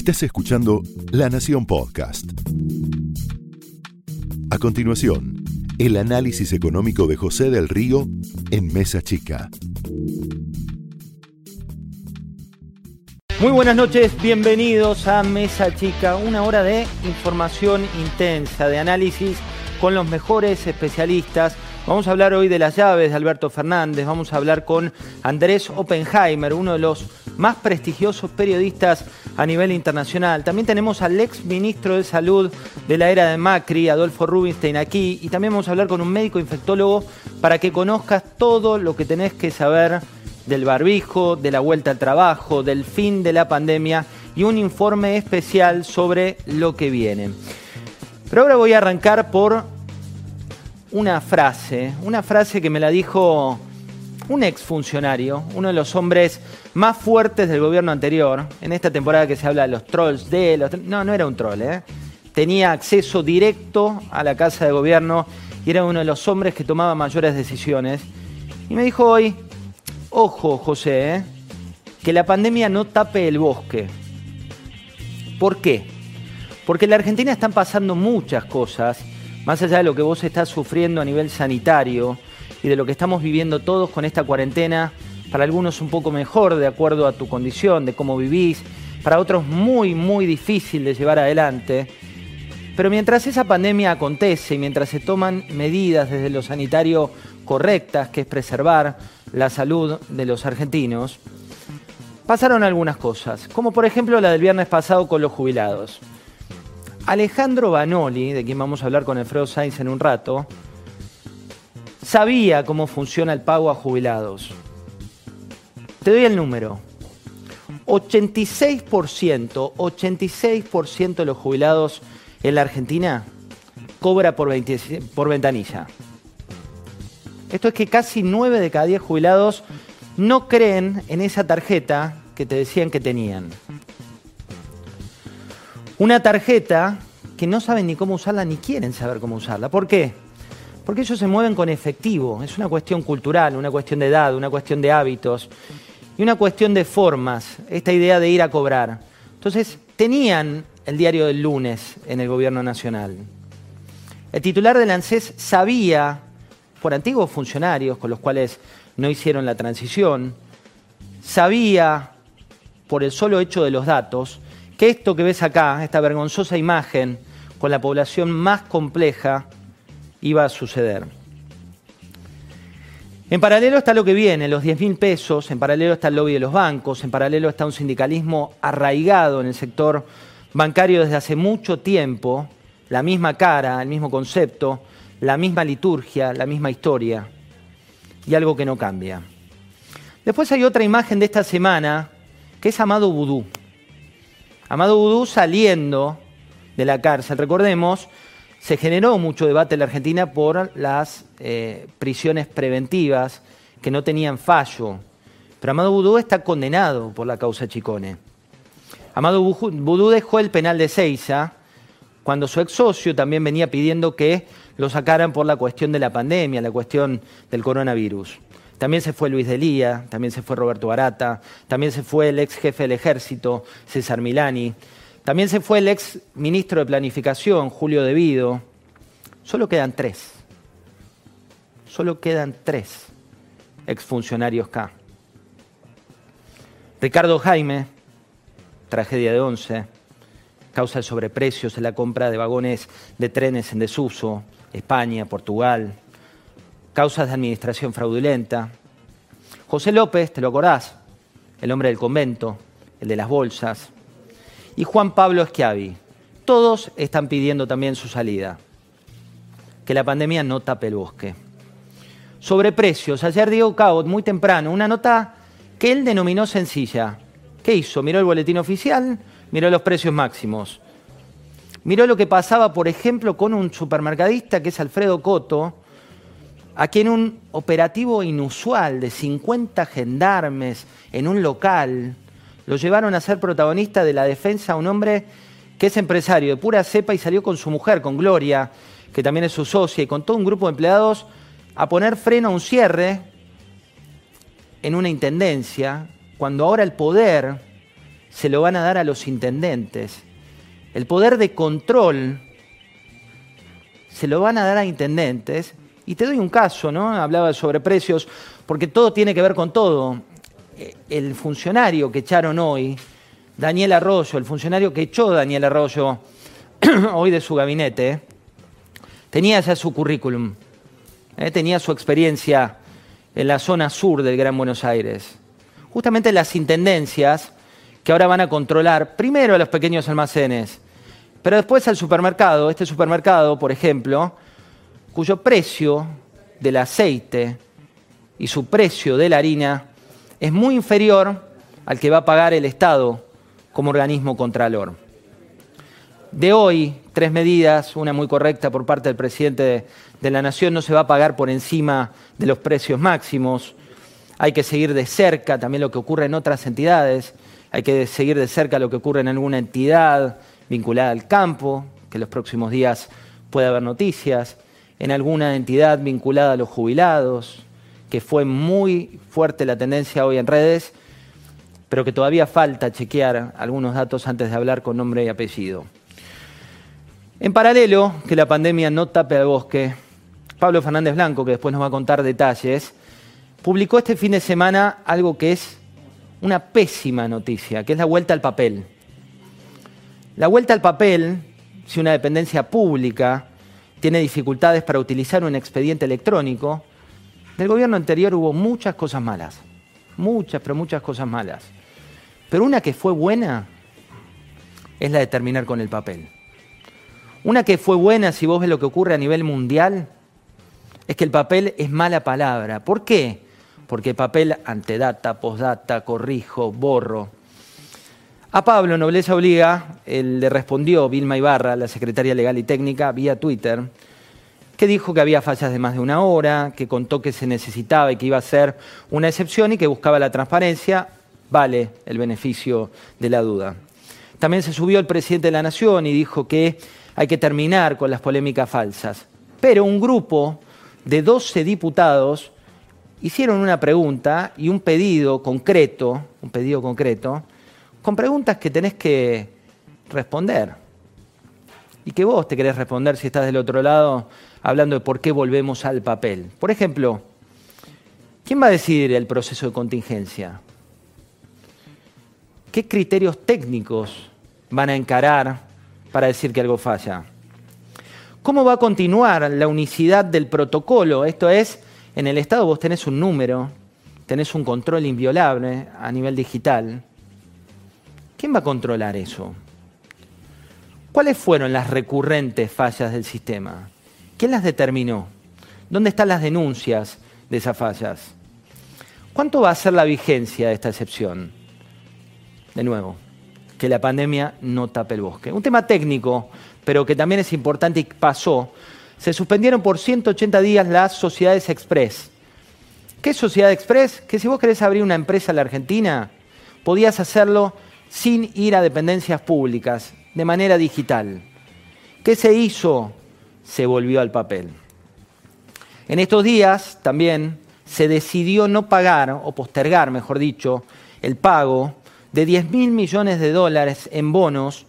Estás escuchando La Nación Podcast. A continuación, el análisis económico de José del Río en Mesa Chica. Muy buenas noches, bienvenidos a Mesa Chica, una hora de información intensa, de análisis con los mejores especialistas. Vamos a hablar hoy de las llaves de Alberto Fernández, vamos a hablar con Andrés Oppenheimer, uno de los más prestigiosos periodistas a nivel internacional. También tenemos al ex ministro de Salud de la era de Macri, Adolfo Rubinstein, aquí. Y también vamos a hablar con un médico infectólogo para que conozcas todo lo que tenés que saber del barbijo, de la vuelta al trabajo, del fin de la pandemia y un informe especial sobre lo que viene. Pero ahora voy a arrancar por una frase, una frase que me la dijo un exfuncionario, uno de los hombres más fuertes del gobierno anterior, en esta temporada que se habla de los trolls de los... No, no era un troll, ¿eh? tenía acceso directo a la casa de gobierno y era uno de los hombres que tomaba mayores decisiones. Y me dijo hoy, ojo José, ¿eh? que la pandemia no tape el bosque. ¿Por qué? Porque en la Argentina están pasando muchas cosas, más allá de lo que vos estás sufriendo a nivel sanitario y de lo que estamos viviendo todos con esta cuarentena, para algunos un poco mejor de acuerdo a tu condición, de cómo vivís, para otros muy, muy difícil de llevar adelante. Pero mientras esa pandemia acontece y mientras se toman medidas desde lo sanitario correctas, que es preservar la salud de los argentinos, pasaron algunas cosas, como por ejemplo la del viernes pasado con los jubilados. Alejandro Banoli, de quien vamos a hablar con Alfredo Sainz en un rato, sabía cómo funciona el pago a jubilados. Te doy el número. 86%, 86% de los jubilados en la Argentina cobra por, ventanilla. Esto es que casi 9 de cada 10 jubilados no creen en esa tarjeta que te decían que tenían. Una tarjeta que no saben ni cómo usarla ni quieren saber cómo usarla. ¿Por qué? Porque ellos se mueven con efectivo. Es una cuestión cultural, una cuestión de edad, una cuestión de hábitos y una cuestión de formas. Esta idea de ir a cobrar. Entonces, tenían el diario del lunes en el gobierno nacional. El titular del ANSES sabía, por antiguos funcionarios con los cuales no hicieron la transición, sabía, por el solo hecho de los datos, que esto que ves acá, esta vergonzosa imagen con la población más compleja, iba a suceder. En paralelo está lo que viene, los 10 mil pesos, en paralelo está el lobby de los bancos, en paralelo está un sindicalismo arraigado en el sector bancario desde hace mucho tiempo, la misma cara, el mismo concepto, la misma liturgia, la misma historia, y algo que no cambia. Después hay otra imagen de esta semana, que es Amado Vudú. Amado Vudú saliendo de la cárcel. Recordemos, se generó mucho debate en la Argentina por las eh, prisiones preventivas que no tenían fallo. Pero Amado Vudú está condenado por la causa Chicone. Amado Vudú dejó el penal de Seiza cuando su ex socio también venía pidiendo que lo sacaran por la cuestión de la pandemia, la cuestión del coronavirus. También se fue Luis Delía, también se fue Roberto Barata, también se fue el ex jefe del ejército, César Milani, también se fue el ex ministro de Planificación, Julio Devido. Solo quedan tres. Solo quedan tres exfuncionarios K. Ricardo Jaime, tragedia de once, causa de sobreprecios en la compra de vagones de trenes en desuso, España, Portugal, causas de administración fraudulenta. José López, ¿te lo acordás? El hombre del convento, el de las bolsas. Y Juan Pablo Schiavi. Todos están pidiendo también su salida. Que la pandemia no tape el bosque. Sobre precios, ayer Diego Cabot, muy temprano, una nota que él denominó sencilla. ¿Qué hizo? Miró el boletín oficial, miró los precios máximos. Miró lo que pasaba, por ejemplo, con un supermercadista que es Alfredo Coto, a quien un operativo inusual de 50 gendarmes en un local lo llevaron a ser protagonista de la defensa a un hombre que es empresario de pura cepa y salió con su mujer, con Gloria, que también es su socia, y con todo un grupo de empleados a poner freno a un cierre en una intendencia, cuando ahora el poder se lo van a dar a los intendentes. El poder de control se lo van a dar a intendentes. Y te doy un caso, ¿no? Hablaba de sobreprecios, porque todo tiene que ver con todo. El funcionario que echaron hoy, Daniel Arroyo, el funcionario que echó Daniel Arroyo hoy de su gabinete, tenía ya su currículum, ¿eh? tenía su experiencia en la zona sur del Gran Buenos Aires. Justamente las intendencias que ahora van a controlar primero a los pequeños almacenes, pero después al supermercado. Este supermercado, por ejemplo, cuyo precio del aceite y su precio de la harina es muy inferior al que va a pagar el Estado como organismo contralor. De hoy, tres medidas, una muy correcta por parte del presidente de, la Nación, no se va a pagar por encima de los precios máximos. Hay que seguir de cerca también lo que ocurre en otras entidades, hay que seguir de cerca lo que ocurre en alguna entidad vinculada al campo, que en los próximos días puede haber noticias, en alguna entidad vinculada a los jubilados, que fue muy fuerte la tendencia hoy en redes, pero que todavía falta chequear algunos datos antes de hablar con nombre y apellido. En paralelo, que la pandemia no tape al bosque, Pablo Fernández Blanco, que después nos va a contar detalles, publicó este fin de semana algo que es una pésima noticia, que es la vuelta al papel. La vuelta al papel, si una dependencia pública tiene dificultades para utilizar un expediente electrónico, del gobierno anterior hubo muchas cosas malas, muchas, pero muchas cosas malas. Pero una que fue buena es la de terminar con el papel. Una que fue buena, si vos ves lo que ocurre a nivel mundial, es que el papel es mala palabra. ¿Por qué? Porque papel antedata, postdata, corrijo, borro. A Pablo, Nobleza Obliga, le respondió Vilma Ibarra, la secretaria legal y técnica, vía Twitter, que dijo que había fallas de más de una hora, que contó que se necesitaba y que iba a ser una excepción y que buscaba la transparencia. Vale el beneficio de la duda. También se subió el presidente de la Nación y dijo que hay que terminar con las polémicas falsas. Pero un grupo de 12 diputados hicieron una pregunta y un pedido concreto, un pedido concreto, con preguntas que tenés que responder. Y que vos te querés responder si estás del otro lado hablando de por qué volvemos al papel. Por ejemplo, ¿quién va a decidir el proceso de contingencia? ¿Qué criterios técnicos van a encarar para decir que algo falla. ¿Cómo va a continuar la unicidad del protocolo? Esto es, en el Estado vos tenés un número, tenés un control inviolable a nivel digital. ¿Quién va a controlar eso? ¿Cuáles fueron las recurrentes fallas del sistema? ¿Quién las determinó? ¿Dónde están las denuncias de esas fallas? ¿Cuánto va a ser la vigencia de esta excepción? De nuevo, que la pandemia no tape el bosque. Un tema técnico, pero que también es importante y pasó. Se suspendieron por 180 días las sociedades express. ¿Qué sociedad express? Que si vos querés abrir una empresa en la Argentina, podías hacerlo sin ir a dependencias públicas, de manera digital. ¿Qué se hizo? Se volvió al papel. En estos días también se decidió no pagar, o postergar, mejor dicho, el pago de 10 mil millones de dólares en bonos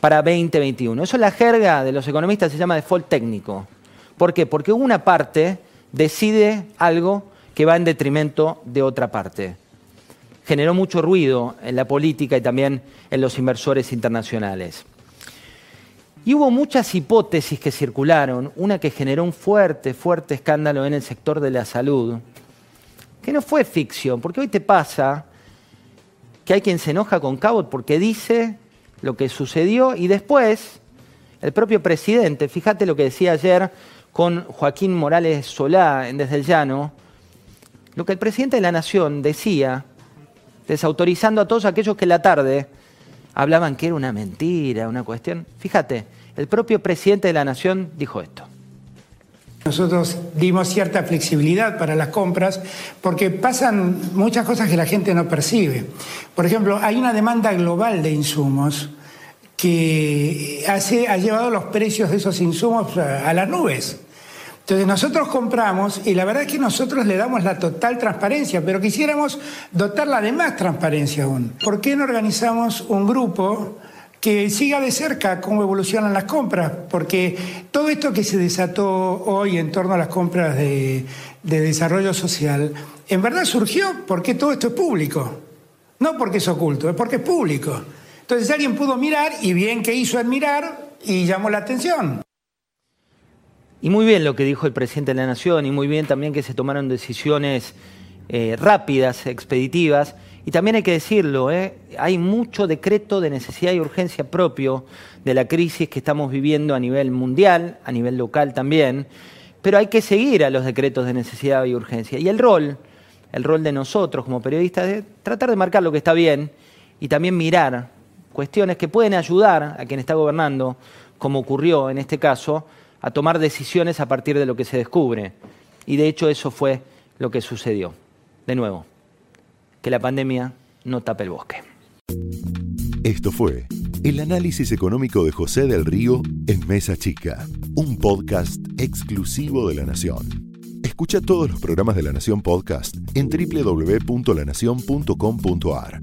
para 2021. Eso es la jerga de los economistas, se llama default técnico. ¿Por qué? Porque una parte decide algo que va en detrimento de otra parte. Generó mucho ruido en la política y también en los inversores internacionales. Y hubo muchas hipótesis que circularon, una que generó un fuerte, fuerte escándalo en el sector de la salud, que no fue ficción, porque hoy te pasa que hay quien se enoja con Cabot porque dice lo que sucedió y después el propio presidente, fíjate lo que decía ayer con Joaquín Morales Solá en Desde el Llano, lo que el presidente de la Nación decía, desautorizando a todos aquellos que la tarde hablaban que era una mentira, una cuestión. Fíjate, el propio presidente de la Nación dijo esto. Nosotros dimos cierta flexibilidad para las compras porque pasan muchas cosas que la gente no percibe. Por ejemplo, hay una demanda global de insumos que ha llevado los precios de esos insumos a las nubes. Entonces nosotros compramos y la verdad es que nosotros le damos la total transparencia, pero quisiéramos dotarla de más transparencia aún. ¿Por qué no organizamos un grupo que siga de cerca cómo evolucionan las compras? Porque todo esto que se desató hoy en torno a las compras de, de desarrollo social, en verdad surgió porque todo esto es público. No porque es oculto, es porque es público. Entonces alguien pudo mirar y bien que hizo admirar y llamó la atención. Y muy bien lo que dijo el presidente de la Nación y muy bien también que se tomaron decisiones eh, rápidas, expeditivas. Y también hay que decirlo, eh, hay mucho decreto de necesidad y urgencia propio de la crisis que estamos viviendo a nivel mundial, a nivel local también, pero hay que seguir a los decretos de necesidad y urgencia. Y el rol, el rol de nosotros como periodistas es tratar de marcar lo que está bien y también mirar cuestiones que pueden ayudar a quien está gobernando, como ocurrió en este caso, a tomar decisiones a partir de lo que se descubre. Y de hecho eso fue lo que sucedió. De nuevo, que la pandemia no tape el bosque. Esto fue el análisis económico de José del Río en Mesa Chica, un podcast exclusivo de La Nación. Escucha todos los programas de La Nación Podcast en www.lanacion.com.ar.